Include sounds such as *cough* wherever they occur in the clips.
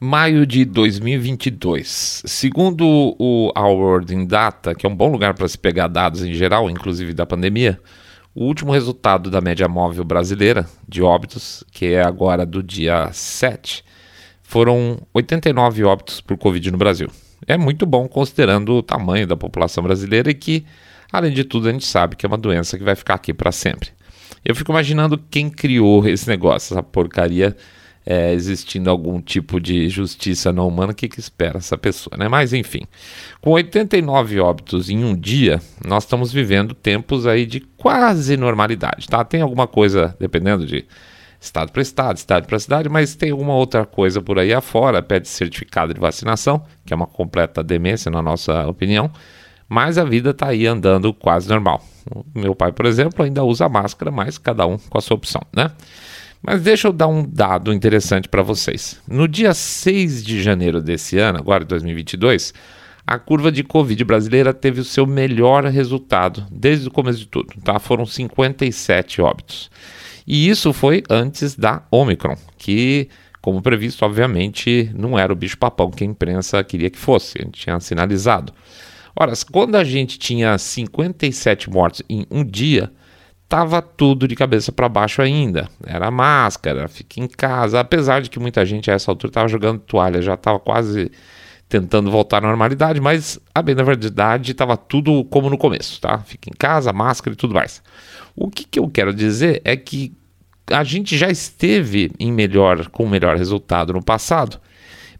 Maio de 2022. Segundo o Our in Data, que é um bom lugar para se pegar dados em geral, inclusive da pandemia, o último resultado da média móvel brasileira de óbitos, que é agora do dia 7, foram 89 óbitos por Covid no Brasil. É muito bom considerando o tamanho da população brasileira e que, além de tudo, a gente sabe que é uma doença que vai ficar aqui para sempre. Eu fico imaginando quem criou esse negócio, essa porcaria é, existindo algum tipo de justiça não humana, o que, que espera essa pessoa, né? Mas enfim, com 89 óbitos em um dia, nós estamos vivendo tempos aí de quase normalidade, tá? Tem alguma coisa, dependendo de estado para estado, estado para cidade, mas tem alguma outra coisa por aí afora, pede certificado de vacinação, que é uma completa demência na nossa opinião, mas a vida está aí andando quase normal. O meu pai, por exemplo, ainda usa máscara, mas cada um com a sua opção, né? Mas deixa eu dar um dado interessante para vocês. No dia 6 de janeiro desse ano, agora 2022, a curva de Covid brasileira teve o seu melhor resultado desde o começo de tudo, tá? Foram 57 óbitos. E isso foi antes da Omicron, que, como previsto, obviamente, não era o bicho-papão que a imprensa queria que fosse, a gente tinha sinalizado. Ora, quando a gente tinha 57 mortes em um dia, Tava tudo de cabeça para baixo ainda. Era máscara, fica em casa. Apesar de que muita gente a essa altura estava jogando toalha, já estava quase tentando voltar à normalidade, mas a bem da verdade estava tudo como no começo, tá? Fica em casa, máscara e tudo mais. O que, que eu quero dizer é que a gente já esteve em melhor, com melhor resultado no passado,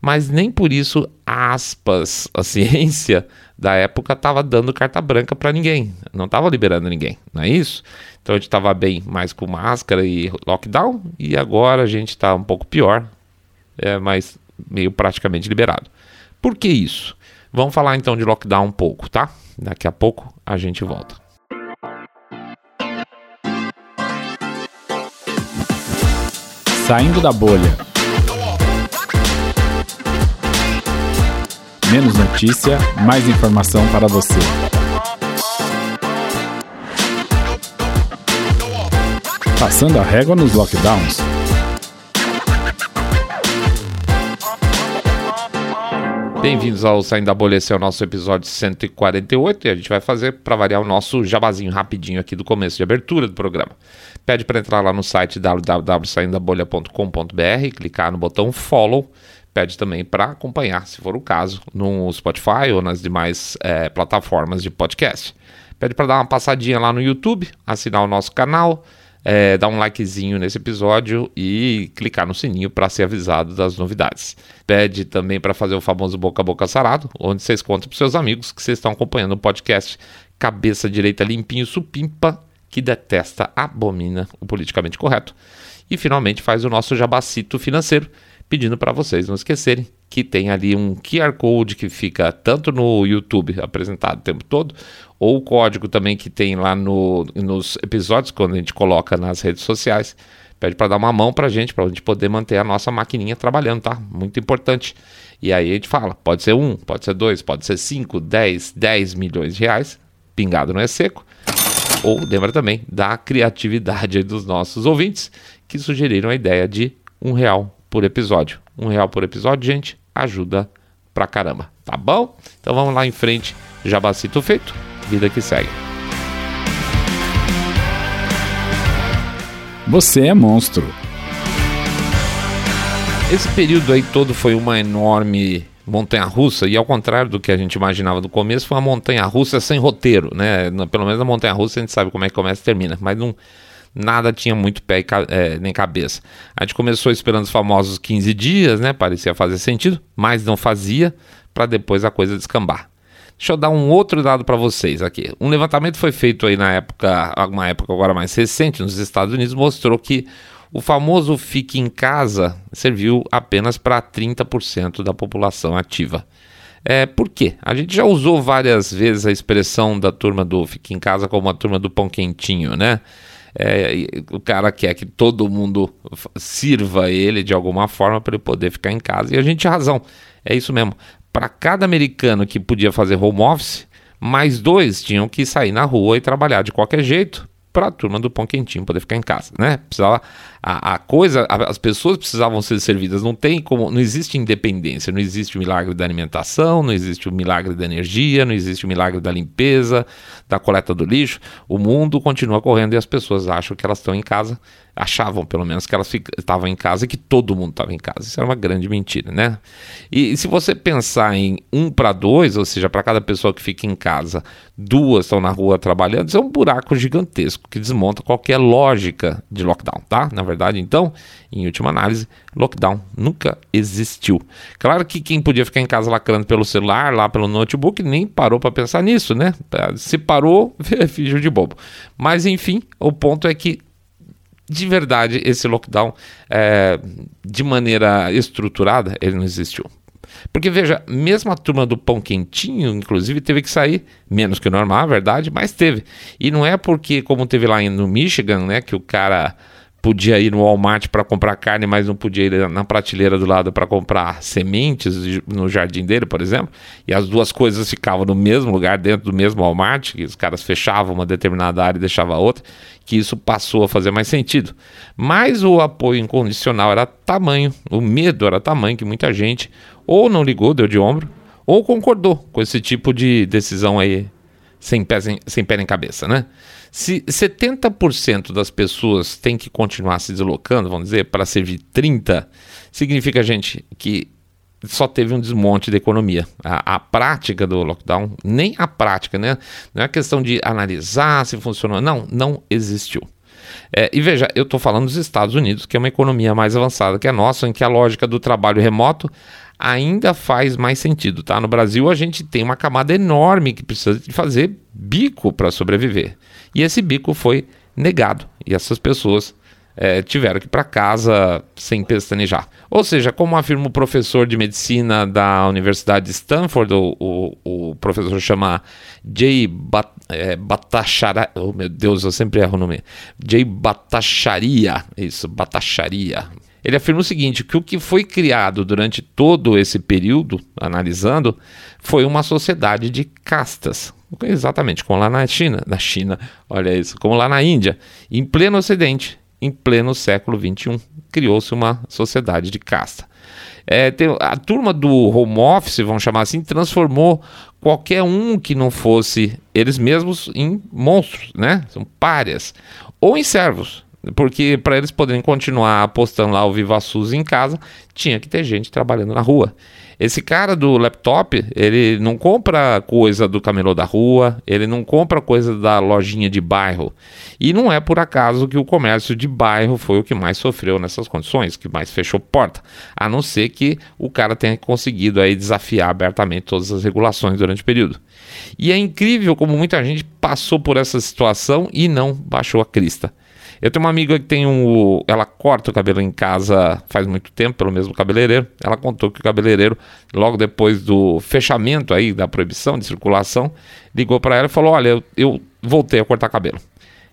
mas nem por isso, aspas, a ciência da época estava dando carta branca para ninguém, não estava liberando ninguém, não é isso? Então a gente estava bem mais com máscara e lockdown, e agora a gente está um pouco pior, é, mas meio praticamente liberado. Por que isso? Vamos falar então de lockdown um pouco, tá? Daqui a pouco a gente volta. Saindo da bolha. Menos notícia, mais informação para você. Passando a régua nos lockdowns. Bem-vindos ao Saindo da Bolha, esse é o nosso episódio 148 e a gente vai fazer, para variar, o nosso jabazinho rapidinho aqui do começo de abertura do programa. Pede para entrar lá no site www.saindabolha.com.br, clicar no botão follow, pede também para acompanhar, se for o caso, no Spotify ou nas demais é, plataformas de podcast. Pede para dar uma passadinha lá no YouTube, assinar o nosso canal, é, dar um likezinho nesse episódio e clicar no sininho para ser avisado das novidades. Pede também para fazer o famoso boca a boca sarado, onde vocês contam para seus amigos que vocês estão acompanhando o podcast Cabeça Direita Limpinho Supimpa, que detesta, abomina o politicamente correto. E finalmente faz o nosso jabacito financeiro, pedindo para vocês não esquecerem que tem ali um QR Code que fica tanto no YouTube apresentado o tempo todo, ou o código também que tem lá no, nos episódios, quando a gente coloca nas redes sociais. Pede para dar uma mão para a gente, para a gente poder manter a nossa maquininha trabalhando, tá? Muito importante. E aí a gente fala, pode ser um, pode ser dois, pode ser cinco, dez, dez milhões de reais, pingado não é seco. Ou lembra também da criatividade dos nossos ouvintes que sugeriram a ideia de um real por episódio. Um real por episódio, gente, ajuda pra caramba, tá bom? Então vamos lá em frente, jabacito feito, vida que segue. Você é monstro. Esse período aí todo foi uma enorme montanha russa, e ao contrário do que a gente imaginava no começo, foi uma montanha russa sem roteiro, né? Pelo menos a montanha russa a gente sabe como é que começa e termina, mas não nada tinha muito pé é, nem cabeça. A gente começou esperando os famosos 15 dias, né? Parecia fazer sentido, mas não fazia, para depois a coisa descambar. Deixa eu dar um outro dado para vocês aqui. Um levantamento foi feito aí na época, alguma época agora mais recente, nos Estados Unidos, mostrou que o famoso fique em casa serviu apenas para 30% da população ativa. É, por quê? A gente já usou várias vezes a expressão da turma do fique em casa como a turma do pão quentinho, né? É, o cara quer que todo mundo sirva ele de alguma forma para ele poder ficar em casa. E a gente tinha razão. É isso mesmo. Para cada americano que podia fazer home office, mais dois tinham que sair na rua e trabalhar de qualquer jeito para a turma do pão quentinho poder ficar em casa, né? Precisava a, a coisa, a, as pessoas precisavam ser servidas. Não tem como, não existe independência, não existe o milagre da alimentação, não existe o milagre da energia, não existe o milagre da limpeza, da coleta do lixo. O mundo continua correndo e as pessoas acham que elas estão em casa, achavam pelo menos que elas estavam em casa e que todo mundo estava em casa. Isso era uma grande mentira, né? E, e se você pensar em um para dois, ou seja, para cada pessoa que fica em casa, duas estão na rua trabalhando, isso é um buraco gigantesco que desmonta qualquer lógica de lockdown, tá? Na verdade, então, em última análise, lockdown nunca existiu. Claro que quem podia ficar em casa lacrando pelo celular, lá pelo notebook, nem parou para pensar nisso, né? Se parou, *laughs* fingiu de bobo. Mas enfim, o ponto é que de verdade esse lockdown é, de maneira estruturada ele não existiu. Porque veja, mesmo a turma do pão quentinho, inclusive, teve que sair, menos que o normal, é verdade, mas teve. E não é porque, como teve lá no Michigan, né, que o cara podia ir no Walmart para comprar carne, mas não podia ir na prateleira do lado para comprar sementes no jardim dele, por exemplo, e as duas coisas ficavam no mesmo lugar, dentro do mesmo Walmart, que os caras fechavam uma determinada área e deixavam a outra, que isso passou a fazer mais sentido. Mas o apoio incondicional era tamanho, o medo era tamanho que muita gente ou não ligou, deu de ombro, ou concordou com esse tipo de decisão aí sem pé, sem, sem pé nem cabeça, né? Se 70% das pessoas têm que continuar se deslocando, vamos dizer, para servir 30%, significa, gente, que só teve um desmonte da economia. A, a, prática do lockdown, nem a prática, né? Não é questão de analisar se funcionou. Não, não existiu. É, e veja, eu estou falando dos Estados Unidos, que é uma economia mais avançada que a nossa, em que a lógica do trabalho remoto ainda faz mais sentido, tá? No Brasil a gente tem uma camada enorme que precisa de fazer bico para sobreviver. E esse bico foi negado. E essas pessoas é, tiveram que ir para casa sem pestanejar. Ou seja, como afirma o professor de medicina da Universidade de Stanford, o, o, o professor chama Jay Bat, é, Batachara, oh meu Deus, eu sempre erro o nome, Jay Batacharia, isso, Batacharia, ele afirma o seguinte: que o que foi criado durante todo esse período, analisando, foi uma sociedade de castas. Exatamente, como lá na China, na China, olha isso, como lá na Índia, em pleno Ocidente, em pleno século XXI, criou-se uma sociedade de casta. É, tem, a turma do home office, vamos chamar assim, transformou qualquer um que não fosse eles mesmos em monstros, né? São párias. Ou em servos. Porque para eles poderem continuar apostando lá o Viva SUS em casa, tinha que ter gente trabalhando na rua. Esse cara do laptop, ele não compra coisa do camelô da rua, ele não compra coisa da lojinha de bairro. E não é por acaso que o comércio de bairro foi o que mais sofreu nessas condições, que mais fechou porta. A não ser que o cara tenha conseguido aí desafiar abertamente todas as regulações durante o período. E é incrível como muita gente passou por essa situação e não baixou a crista. Eu tenho uma amiga que tem um. Ela corta o cabelo em casa faz muito tempo, pelo mesmo cabeleireiro. Ela contou que o cabeleireiro, logo depois do fechamento aí, da proibição de circulação, ligou para ela e falou: Olha, eu, eu voltei a cortar cabelo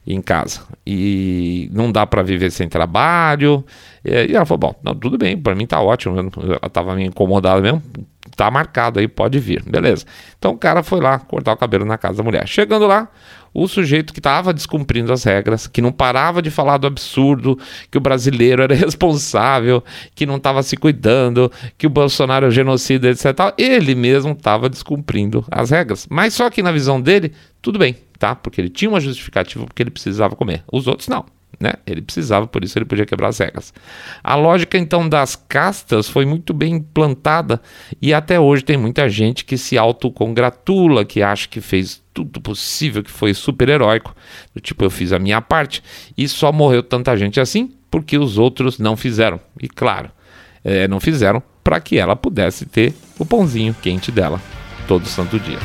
em casa e não dá para viver sem trabalho. E ela falou: Bom, não, tudo bem, para mim tá ótimo. Ela tava me incomodada mesmo. Tá marcado aí, pode vir, beleza. Então o cara foi lá cortar o cabelo na casa da mulher. Chegando lá, o sujeito que estava descumprindo as regras, que não parava de falar do absurdo, que o brasileiro era *laughs* responsável, que não estava se cuidando, que o Bolsonaro é genocida, etc. Ele mesmo estava descumprindo as regras. Mas só que na visão dele, tudo bem, tá? Porque ele tinha uma justificativa porque ele precisava comer. Os outros não. Né? Ele precisava, por isso ele podia quebrar as regras. A lógica então das castas foi muito bem implantada e até hoje tem muita gente que se autocongratula, que acha que fez tudo possível, que foi super heróico, do tipo eu fiz a minha parte e só morreu tanta gente assim porque os outros não fizeram. E claro, é, não fizeram para que ela pudesse ter o pãozinho quente dela todo santo dia.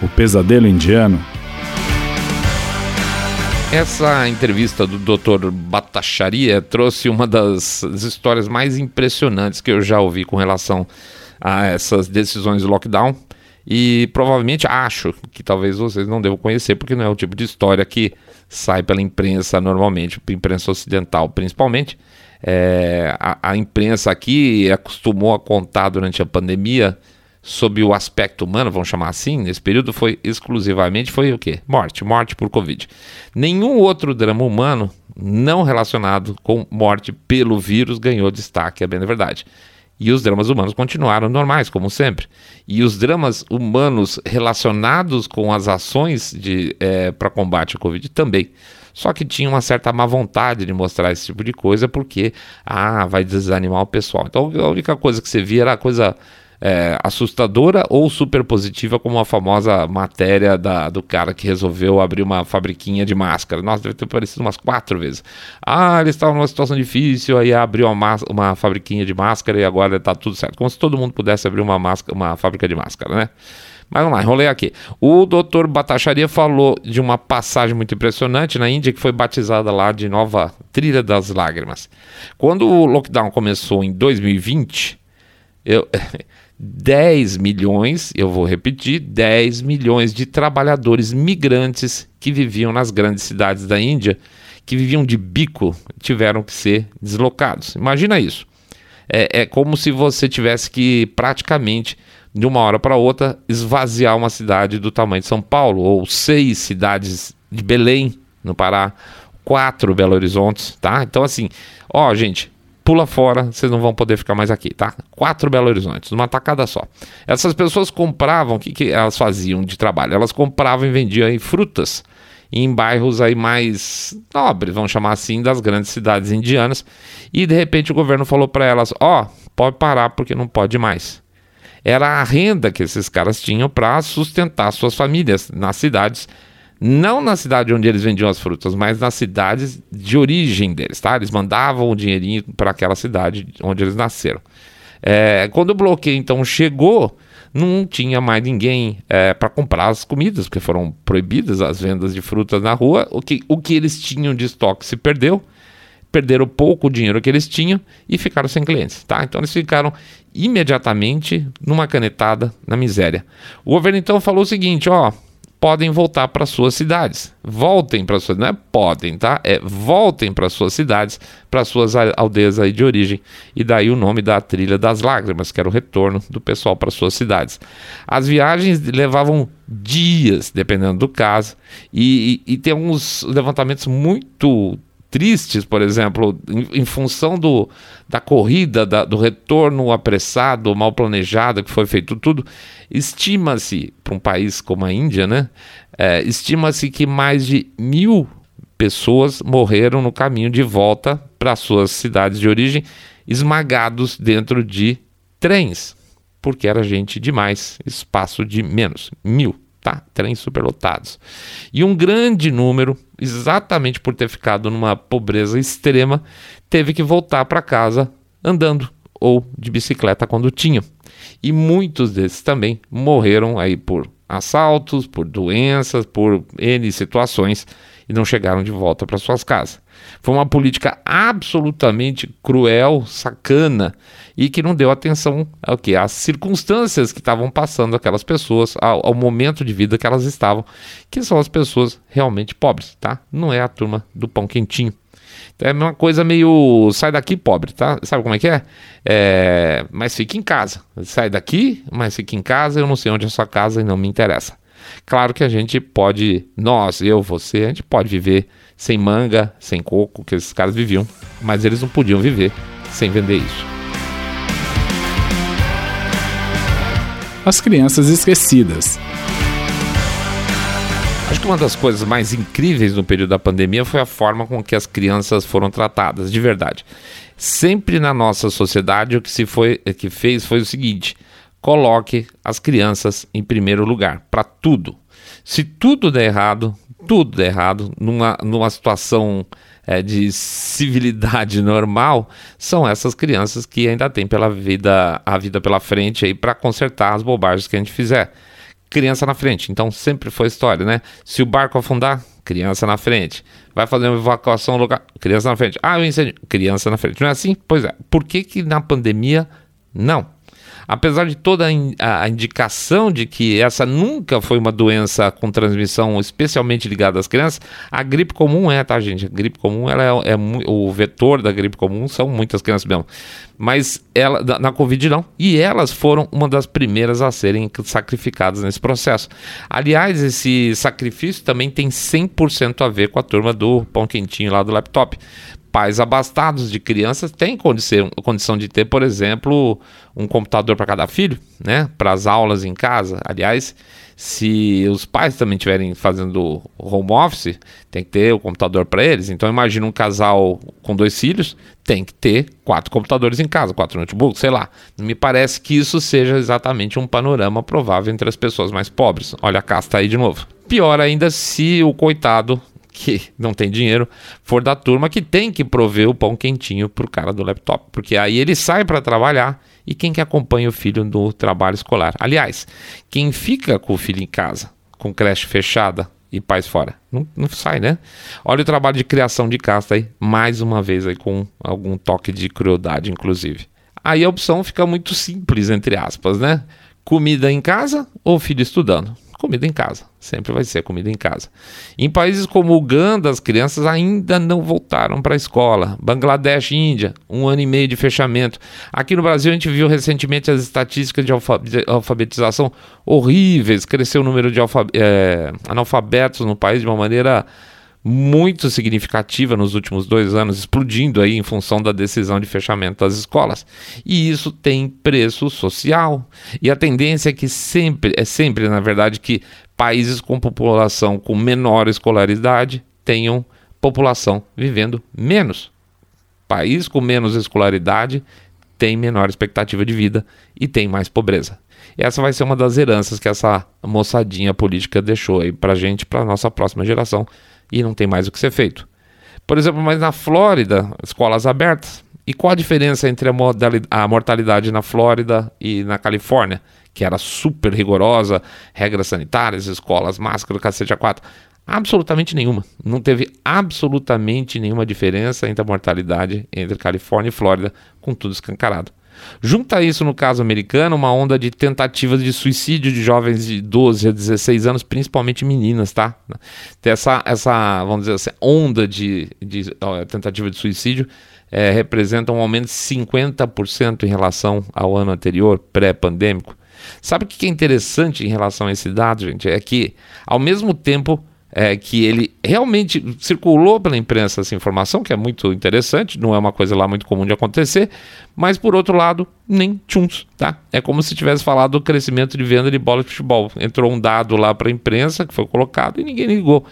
O pesadelo indiano essa entrevista do Dr. Batacharia trouxe uma das histórias mais impressionantes que eu já ouvi com relação a essas decisões de lockdown. E provavelmente acho que talvez vocês não devam conhecer, porque não é o tipo de história que sai pela imprensa normalmente, imprensa ocidental principalmente. É, a, a imprensa aqui acostumou a contar durante a pandemia sob o aspecto humano, vamos chamar assim, nesse período foi exclusivamente foi o quê? Morte, morte por Covid. Nenhum outro drama humano não relacionado com morte pelo vírus ganhou destaque, é bem verdade. E os dramas humanos continuaram normais, como sempre. E os dramas humanos relacionados com as ações é, para combate à Covid também. Só que tinha uma certa má vontade de mostrar esse tipo de coisa, porque, ah, vai desanimar o pessoal. Então a única coisa que você via era a coisa é, assustadora ou super positiva, como a famosa matéria da, do cara que resolveu abrir uma fabriquinha de máscara. Nossa, deve ter aparecido umas quatro vezes. Ah, ele estava numa situação difícil, aí abriu uma, uma fabriquinha de máscara e agora está tudo certo. Como se todo mundo pudesse abrir uma, máscara, uma fábrica de máscara, né? Mas vamos lá, enrolei aqui. O doutor Batacharia falou de uma passagem muito impressionante na Índia que foi batizada lá de Nova Trilha das Lágrimas. Quando o lockdown começou em 2020, eu, *laughs* 10 milhões, eu vou repetir, 10 milhões de trabalhadores migrantes que viviam nas grandes cidades da Índia, que viviam de bico, tiveram que ser deslocados. Imagina isso. É, é como se você tivesse que praticamente, de uma hora para outra, esvaziar uma cidade do tamanho de São Paulo, ou seis cidades de Belém, no Pará, quatro Belo Horizontes, tá? Então, assim, ó, gente, pula fora, vocês não vão poder ficar mais aqui, tá? Quatro Belo Horizontes, numa tacada só. Essas pessoas compravam, o que, que elas faziam de trabalho? Elas compravam e vendiam aí frutas em bairros aí mais nobres, vamos chamar assim, das grandes cidades indianas. E de repente o governo falou para elas: ó, oh, pode parar porque não pode mais. Era a renda que esses caras tinham para sustentar suas famílias nas cidades não na cidade onde eles vendiam as frutas, mas nas cidades de origem deles, tá? Eles mandavam o dinheirinho para aquela cidade onde eles nasceram. É, quando o bloqueio então chegou, não tinha mais ninguém é, para comprar as comidas, porque foram proibidas as vendas de frutas na rua. O que, o que eles tinham de estoque se perdeu, perderam pouco dinheiro que eles tinham e ficaram sem clientes, tá? Então eles ficaram imediatamente numa canetada na miséria. O governo então falou o seguinte, ó podem voltar para suas cidades. Voltem para suas, não é podem, tá? É voltem para suas cidades, para suas aldeias aí de origem. E daí o nome da trilha das lágrimas, que era o retorno do pessoal para suas cidades. As viagens levavam dias, dependendo do caso, e, e, e tem alguns levantamentos muito tristes, por exemplo, em, em função do, da corrida, da, do retorno apressado, mal planejado que foi feito tudo, estima-se, para um país como a Índia, né? É, estima-se que mais de mil pessoas morreram no caminho de volta para suas cidades de origem, esmagados dentro de trens, porque era gente demais, espaço de menos, mil tá? Trens superlotados. E um grande número, exatamente por ter ficado numa pobreza extrema, teve que voltar para casa andando ou de bicicleta quando tinham. E muitos desses também morreram aí por assaltos, por doenças, por N situações e não chegaram de volta para suas casas. Foi uma política absolutamente cruel, sacana e que não deu atenção ao que às circunstâncias que estavam passando aquelas pessoas, ao, ao, momento de vida que elas estavam, que são as pessoas realmente pobres, tá? Não é a turma do pão quentinho. Então é uma coisa meio sai daqui pobre, tá? Sabe como é que é? é? Mas fique em casa. Sai daqui, mas fique em casa. Eu não sei onde é a sua casa e não me interessa. Claro que a gente pode, nós, eu, você, a gente pode viver sem manga, sem coco, que esses caras viviam, mas eles não podiam viver sem vender isso. As crianças esquecidas. Acho que uma das coisas mais incríveis no período da pandemia foi a forma com que as crianças foram tratadas, de verdade. Sempre na nossa sociedade o que se foi, que fez foi o seguinte: coloque as crianças em primeiro lugar para tudo. Se tudo der errado, tudo der errado, numa, numa situação é, de civilidade *laughs* normal, são essas crianças que ainda têm pela vida, a vida pela frente aí para consertar as bobagens que a gente fizer. Criança na frente, então sempre foi história, né? Se o barco afundar, criança na frente. Vai fazer uma evacuação local, criança na frente. Ah, eu incêndio, criança na frente. Não é assim? Pois é. Por que que na pandemia não? Apesar de toda a indicação de que essa nunca foi uma doença com transmissão especialmente ligada às crianças, a gripe comum é, tá, gente? A gripe comum ela é, é o vetor da gripe comum são muitas crianças mesmo. Mas ela, na Covid não. E elas foram uma das primeiras a serem sacrificadas nesse processo. Aliás, esse sacrifício também tem 100% a ver com a turma do pão quentinho lá do laptop pais abastados de crianças têm condição, condição de ter, por exemplo, um computador para cada filho, né? Para as aulas em casa. Aliás, se os pais também estiverem fazendo home office, tem que ter o computador para eles. Então imagina um casal com dois filhos, tem que ter quatro computadores em casa, quatro notebooks, sei lá. Me parece que isso seja exatamente um panorama provável entre as pessoas mais pobres. Olha a casta aí de novo. Pior ainda se o coitado que não tem dinheiro for da turma que tem que prover o pão quentinho pro cara do laptop, porque aí ele sai para trabalhar e quem que acompanha o filho no trabalho escolar? Aliás, quem fica com o filho em casa, com creche fechada e pais fora? Não, não sai, né? Olha o trabalho de criação de casta aí, mais uma vez aí com algum toque de crueldade, inclusive. Aí a opção fica muito simples, entre aspas, né? Comida em casa ou filho estudando? Comida em casa. Sempre vai ser comida em casa. Em países como Uganda, as crianças ainda não voltaram para a escola. Bangladesh Índia, um ano e meio de fechamento. Aqui no Brasil, a gente viu recentemente as estatísticas de, alfabetização horríveis. Cresceu o número de é, analfabetos no país de uma maneira muito significativa nos últimos dois anos, explodindo aí em função da decisão de fechamento das escolas. E isso tem preço social. E a tendência é que sempre, é sempre, na verdade, que países com população com menor escolaridade tenham população vivendo menos. País com menos escolaridade tem menor expectativa de vida e tem mais pobreza. Essa vai ser uma das heranças que essa moçadinha política deixou aí pra gente, pra nossa próxima geração e não tem mais o que ser feito. Por exemplo, mas na Flórida, escolas abertas. E qual a diferença entre a, a mortalidade na Flórida e na Califórnia, que era super rigorosa, regras sanitárias, escolas, máscara, cacete a quatro? Absolutamente nenhuma. Não teve absolutamente nenhuma diferença entre a mortalidade entre Califórnia e Flórida, com tudo escancarado. Junta isso, no caso americano, uma onda de tentativas de suicídio de jovens de 12 a 16 anos, principalmente meninas, tá? Essa, essa vamos dizer assim, onda de, de ó, tentativa de suicídio é, representa um aumento de 50% em relação ao ano anterior, pré-pandêmico. Sabe o que é interessante em relação a esse dado, gente? É que, ao mesmo tempo é, que ele realmente circulou pela imprensa essa informação, que é muito interessante, não é uma coisa lá muito comum de acontecer, mas por outro lado, nem tchuns, tá? É como se tivesse falado do crescimento de venda de bola de futebol. Entrou um dado lá para a imprensa que foi colocado e ninguém ligou.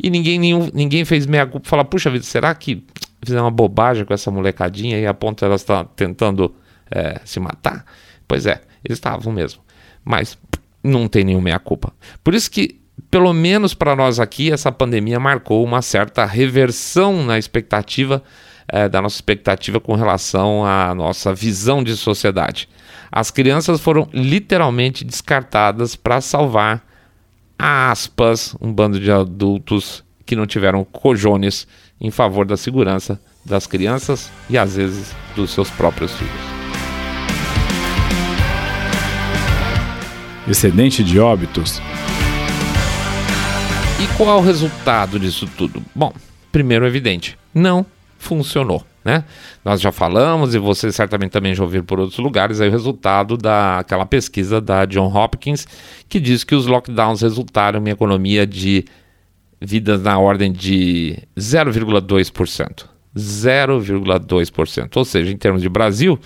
E ninguém, nenhum, ninguém fez meia culpa, falar, puxa vida, será que fizeram uma bobagem com essa molecadinha e a ponto ela está tentando é, se matar? Pois é, eles estavam mesmo. Mas não tem nenhuma meia culpa. Por isso que pelo menos para nós aqui, essa pandemia marcou uma certa reversão na expectativa, é, da nossa expectativa com relação à nossa visão de sociedade. As crianças foram literalmente descartadas para salvar, aspas, um bando de adultos que não tiveram cojones em favor da segurança das crianças e às vezes dos seus próprios filhos. Excedente de óbitos e qual é o resultado disso tudo? Bom, primeiro evidente, não funcionou. Né? Nós já falamos e vocês certamente também já ouviram por outros lugares aí o resultado daquela pesquisa da John Hopkins que diz que os lockdowns resultaram em economia de vidas na ordem de 0,2%. 0,2%. Ou seja, em termos de Brasil,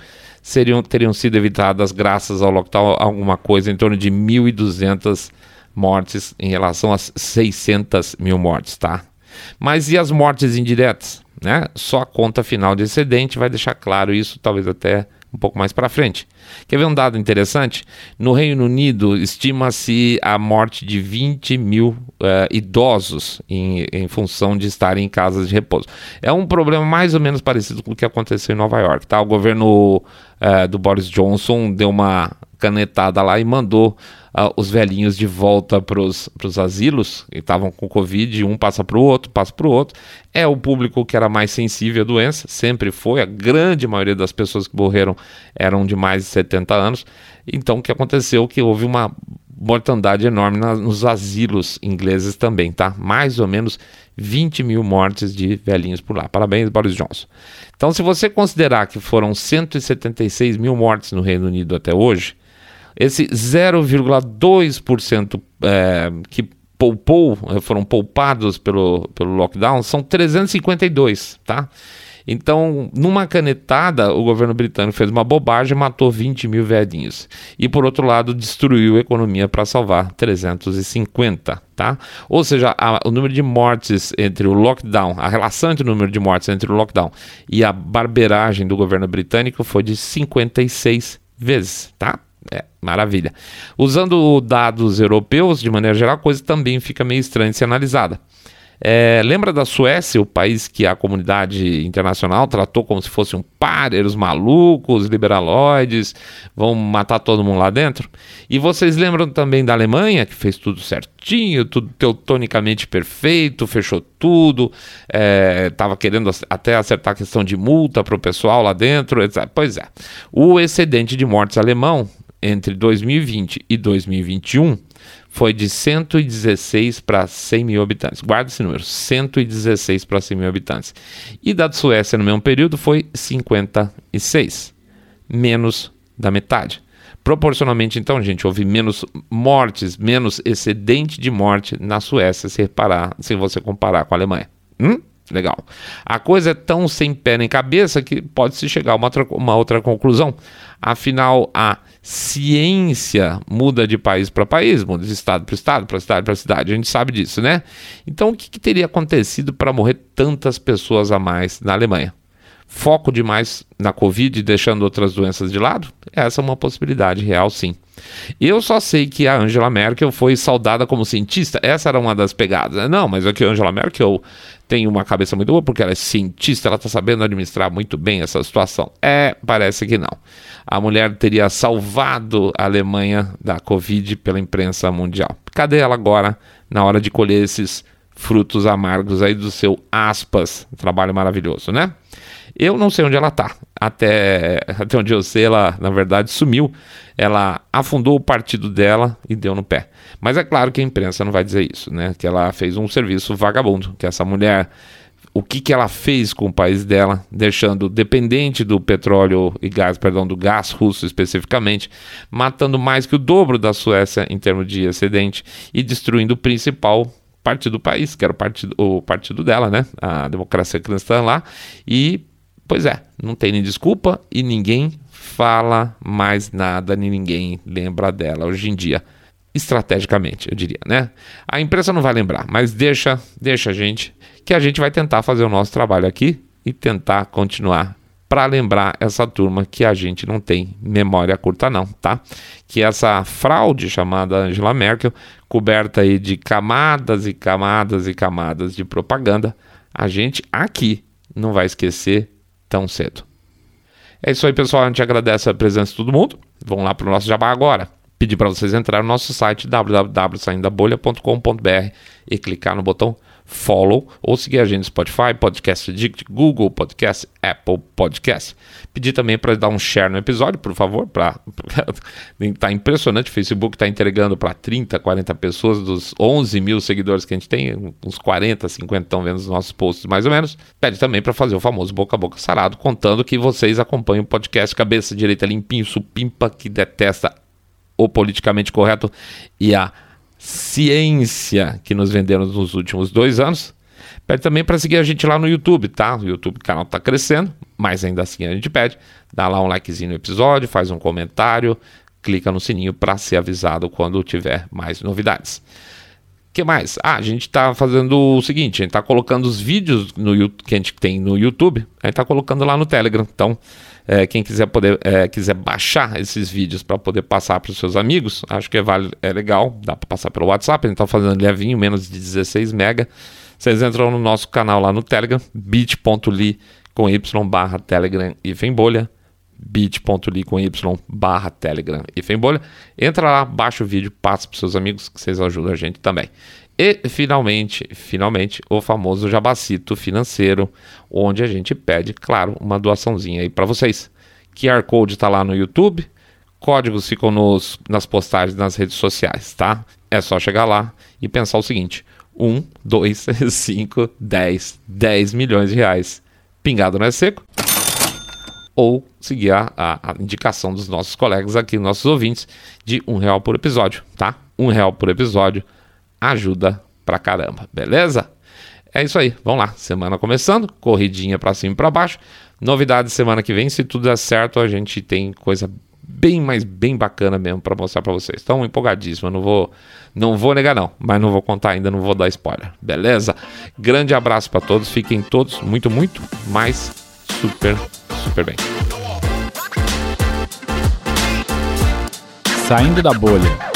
seriam, teriam sido evitadas graças ao lockdown alguma coisa em torno de 1.200 mortes em relação às 600 mil mortes, tá? Mas e as mortes indiretas? Né? Só a conta final de excedente vai deixar claro isso, talvez até um pouco mais para frente. Quer ver um dado interessante? No Reino Unido, estima-se a morte de 20 mil uh, idosos em, em, função de estarem em casas de repouso. É um problema mais ou menos parecido com o que aconteceu em Nova York. Tá? O governo uh, do Boris Johnson deu uma canetada lá e mandou uh, os velhinhos de volta para os asilos, que estavam com Covid, um passa para o outro, passa para o outro. É o público que era mais sensível à doença, sempre foi, a grande maioria das pessoas que morreram eram de mais de 70 anos. Então, o que aconteceu? Que houve uma mortandade enorme na, nos asilos ingleses também, tá? Mais ou menos 20 mil mortes de velhinhos por lá. Parabéns, Boris Johnson. Então, se você considerar que foram 176 mil mortes no Reino Unido até hoje, esse 0,2% é, que poupou, foram poupados pelo, pelo lockdown, são 352, tá? Então, numa canetada, o governo britânico fez uma bobagem e matou 20 mil velhinhos. E, por outro lado, destruiu a economia para salvar 350, tá? Ou seja, a, o número de mortes entre o lockdown, a relação entre o número de mortes entre o lockdown e a barberagem do governo britânico foi de 56 vezes, tá? É, maravilha. Usando dados europeus, de maneira geral, a coisa também fica meio estranha de ser analisada. É, lembra da Suécia, o país que a comunidade internacional tratou como se fosse um párer, os malucos, liberaloides, vão matar todo mundo lá dentro? E vocês lembram também da Alemanha, que fez tudo certinho, tudo teutonicamente perfeito, fechou tudo, estava é, querendo até acertar a questão de multa para o pessoal lá dentro, etc. Pois é, o excedente de mortes alemão entre 2020 e 2021 foi de 116 para 100 mil habitantes. Guarda esse número: 116 para 100 mil habitantes. E da Suécia no mesmo período foi 56, menos da metade. Proporcionalmente, então, gente, houve menos mortes, menos excedente de morte na Suécia, se reparar, se você comparar com a Alemanha. Hum? Legal. A coisa é tão sem pé nem cabeça que pode-se chegar a uma outra, uma outra conclusão. Afinal, a ciência muda de país para país, muda de estado para estado, para cidade para cidade. A gente sabe disso, né? Então, o que, que teria acontecido para morrer tantas pessoas a mais na Alemanha? Foco demais na Covid, deixando outras doenças de lado? Essa é uma possibilidade real, sim. Eu só sei que a Angela Merkel foi saudada como cientista. Essa era uma das pegadas. Não, mas é que a Angela Merkel tem uma cabeça muito boa porque ela é cientista, ela está sabendo administrar muito bem essa situação. É, parece que não. A mulher teria salvado a Alemanha da Covid pela imprensa mundial. Cadê ela agora na hora de colher esses frutos amargos aí do seu aspas, trabalho maravilhoso, né? Eu não sei onde ela está. Até, até onde eu sei, ela, na verdade, sumiu. Ela afundou o partido dela e deu no pé. Mas é claro que a imprensa não vai dizer isso, né? Que ela fez um serviço vagabundo, que essa mulher o que, que ela fez com o país dela, deixando dependente do petróleo e gás, perdão, do gás russo especificamente, matando mais que o dobro da Suécia em termos de excedente e destruindo o principal partido do país, que era o partido, o partido dela, né? A democracia cristã lá. E Pois é, não tem nem desculpa e ninguém fala mais nada, nem ninguém lembra dela hoje em dia. Estrategicamente, eu diria, né? A imprensa não vai lembrar, mas deixa, deixa a gente, que a gente vai tentar fazer o nosso trabalho aqui e tentar continuar para lembrar essa turma que a gente não tem memória curta não, tá? Que essa fraude chamada Angela Merkel, coberta aí de camadas e camadas e camadas de propaganda, a gente aqui não vai esquecer tão cedo. É isso aí, pessoal. A gente agradece a presença de todo mundo. Vamos lá para o nosso jabá agora. Pedir para vocês entrarem no nosso site www.saindabolha.com.br e clicar no botão follow ou seguir a gente no Spotify, Podcast Addict, Google Podcast, Apple Podcast. Pedir também para dar um share no episódio, por favor, para *laughs* tá impressionante, o Facebook está entregando para 30, 40 pessoas dos 11 mil seguidores que a gente tem, uns 40, 50 estão vendo os nossos posts mais ou menos. Pede também para fazer o famoso boca a boca sarado, contando que vocês acompanham o podcast Cabeça Direita Limpinho, supimpa, que detesta o politicamente correto e a ciência que nos venderam nos últimos dois anos. Pede também para seguir a gente lá no YouTube, tá? O YouTube canal está crescendo, mas ainda assim a gente pede. Dá lá um likezinho no episódio, faz um comentário, clica no sininho para ser avisado quando tiver mais novidades. que mais? Ah, a gente está fazendo o seguinte, a gente está colocando os vídeos no, que a gente tem no YouTube, a gente está colocando lá no Telegram. Então, é, quem quiser poder é, quiser baixar esses vídeos para poder passar para os seus amigos, acho que é, vale, é legal, dá para passar pelo WhatsApp, a gente está fazendo levinho, menos de 16 mega. Vocês entram no nosso canal lá no Telegram, bit.ly com y barra Telegram e vem bolha, bit.ly com y barra telegram e Fembolha. Entra lá, baixa o vídeo, passa para seus amigos que vocês ajudam a gente também. E finalmente, finalmente, o famoso jabacito financeiro, onde a gente pede, claro, uma doaçãozinha aí para vocês. QR Code está lá no YouTube, códigos ficam nos, nas postagens nas redes sociais, tá? É só chegar lá e pensar o seguinte: 1, 2, 5, 10, 10 milhões de reais. Pingado não é seco? Ou seguir a, a, indicação dos nossos colegas aqui, nossos ouvintes, de um real por episódio, tá? Um real por episódio ajuda pra caramba, beleza? É isso aí, vamos lá. Semana começando, corridinha pra cima e pra baixo. Novidades semana que vem, se tudo der certo, a gente tem coisa bem, mais bem bacana mesmo para mostrar para vocês. Estão empolgadíssimo, não vou, não vou negar não, mas não vou contar ainda, não vou dar spoiler. Beleza? Grande abraço para todos, fiquem todos muito, muito mais super, super bem. Saindo da bolha.